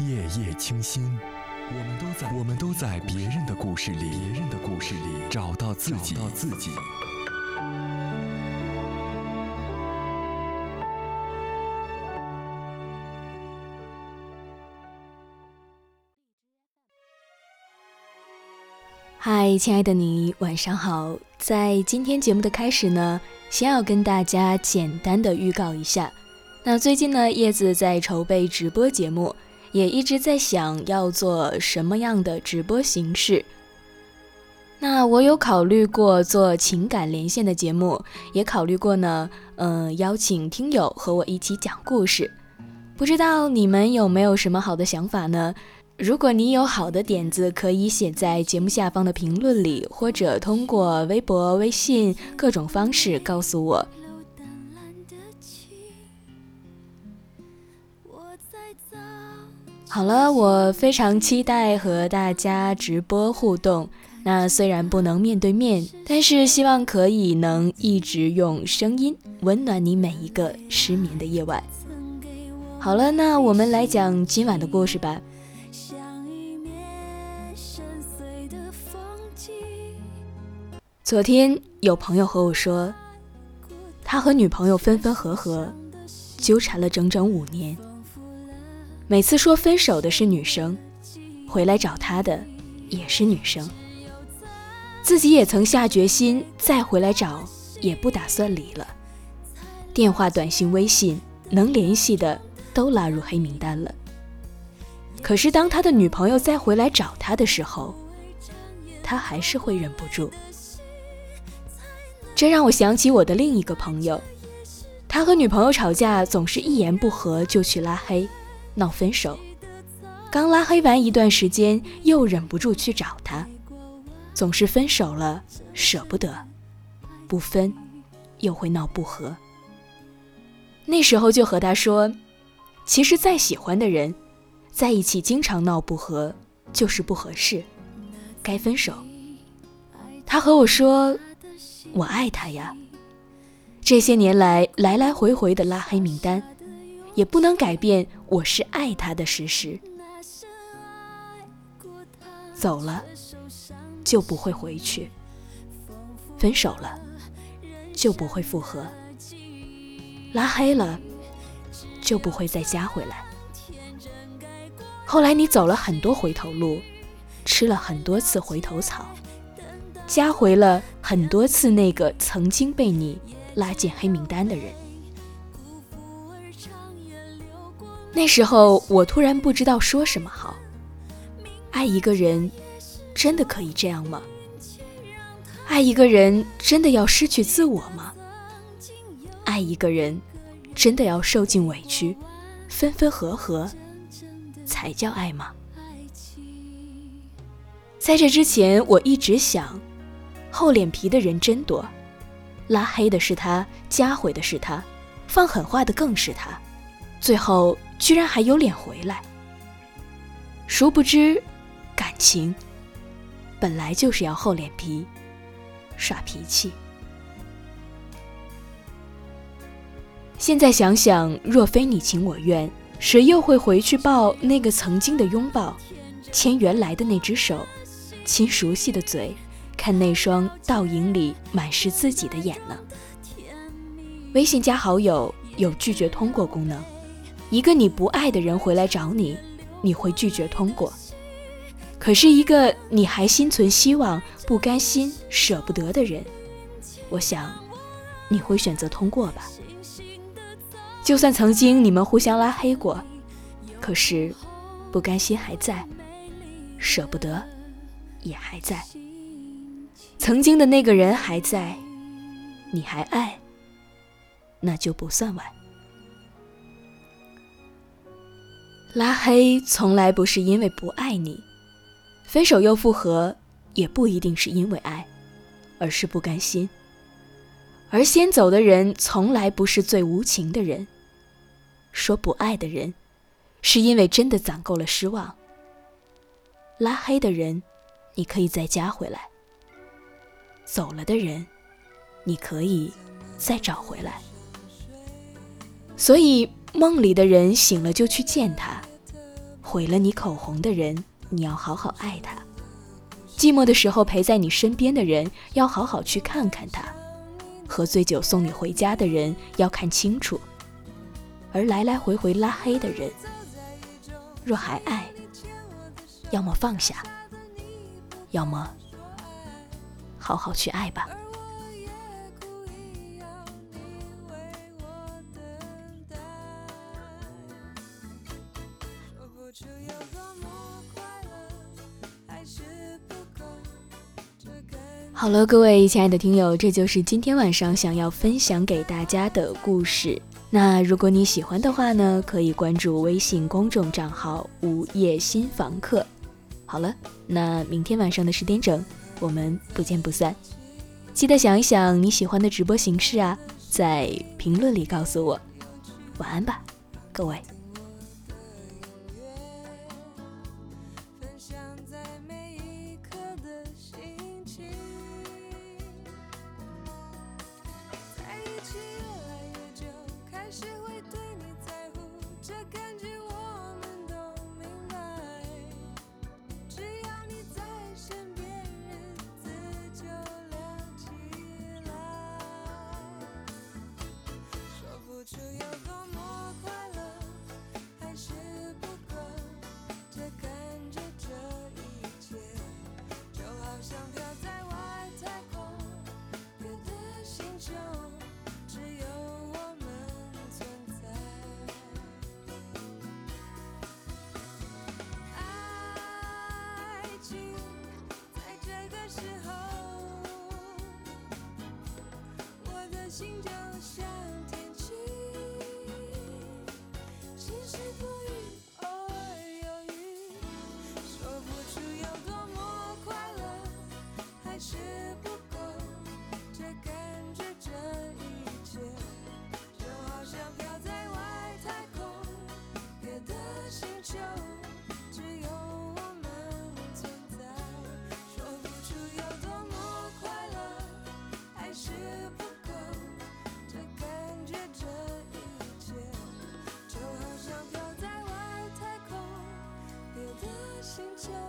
夜夜清新，我们都在我们都在别人的故事里，别人的故事里找到自己，找到自己。嗨，亲爱的你，晚上好。在今天节目的开始呢，先要跟大家简单的预告一下。那最近呢，叶子在筹备直播节目，也一直在想要做什么样的直播形式。那我有考虑过做情感连线的节目，也考虑过呢，嗯，邀请听友和我一起讲故事。不知道你们有没有什么好的想法呢？如果你有好的点子，可以写在节目下方的评论里，或者通过微博、微信各种方式告诉我。好了，我非常期待和大家直播互动。那虽然不能面对面，但是希望可以能一直用声音温暖你每一个失眠的夜晚。好了，那我们来讲今晚的故事吧。昨天有朋友和我说，他和女朋友分分合合，纠缠了整整五年。每次说分手的是女生，回来找他的也是女生。自己也曾下决心再回来找，也不打算离了。电话、短信、微信能联系的都拉入黑名单了。可是当他的女朋友再回来找他的时候，他还是会忍不住。这让我想起我的另一个朋友，他和女朋友吵架，总是一言不合就去拉黑，闹分手。刚拉黑完一段时间，又忍不住去找他，总是分手了舍不得，不分又会闹不和。那时候就和他说，其实再喜欢的人，在一起经常闹不和，就是不合适，该分手。他和我说。我爱他呀，这些年来来来回回的拉黑名单，也不能改变我是爱他的事实。走了就不会回去，分手了就不会复合，拉黑了就不会再加回来。后来你走了很多回头路，吃了很多次回头草。加回了很多次那个曾经被你拉进黑名单的人。那时候我突然不知道说什么好。爱一个人，真的可以这样吗？爱一个人，真的要失去自我吗？爱一个人，真的要受尽委屈，分分合合，才叫爱吗？在这之前，我一直想。厚脸皮的人真多，拉黑的是他，加回的是他，放狠话的更是他，最后居然还有脸回来。殊不知，感情本来就是要厚脸皮，耍脾气。现在想想，若非你情我愿，谁又会回去抱那个曾经的拥抱，牵原来的那只手，亲熟悉的嘴？看那双倒影里满是自己的眼呢。微信加好友有拒绝通过功能，一个你不爱的人回来找你，你会拒绝通过。可是，一个你还心存希望、不甘心、舍不得的人，我想你会选择通过吧。就算曾经你们互相拉黑过，可是不甘心还在，舍不得也还在。曾经的那个人还在，你还爱，那就不算晚。拉黑从来不是因为不爱你，分手又复合也不一定是因为爱，而是不甘心。而先走的人从来不是最无情的人，说不爱的人，是因为真的攒够了失望。拉黑的人，你可以再加回来。走了的人，你可以再找回来。所以梦里的人醒了就去见他，毁了你口红的人，你要好好爱他；寂寞的时候陪在你身边的人，要好好去看看他；喝醉酒送你回家的人，要看清楚；而来来回回拉黑的人，若还爱，要么放下，要么好好去爱吧。好了，各位亲爱的听友，这就是今天晚上想要分享给大家的故事。那如果你喜欢的话呢，可以关注微信公众账号“午夜新房客”。好了，那明天晚上的十点整，我们不见不散。记得想一想你喜欢的直播形式啊，在评论里告诉我。晚安吧，各位。心就像。 저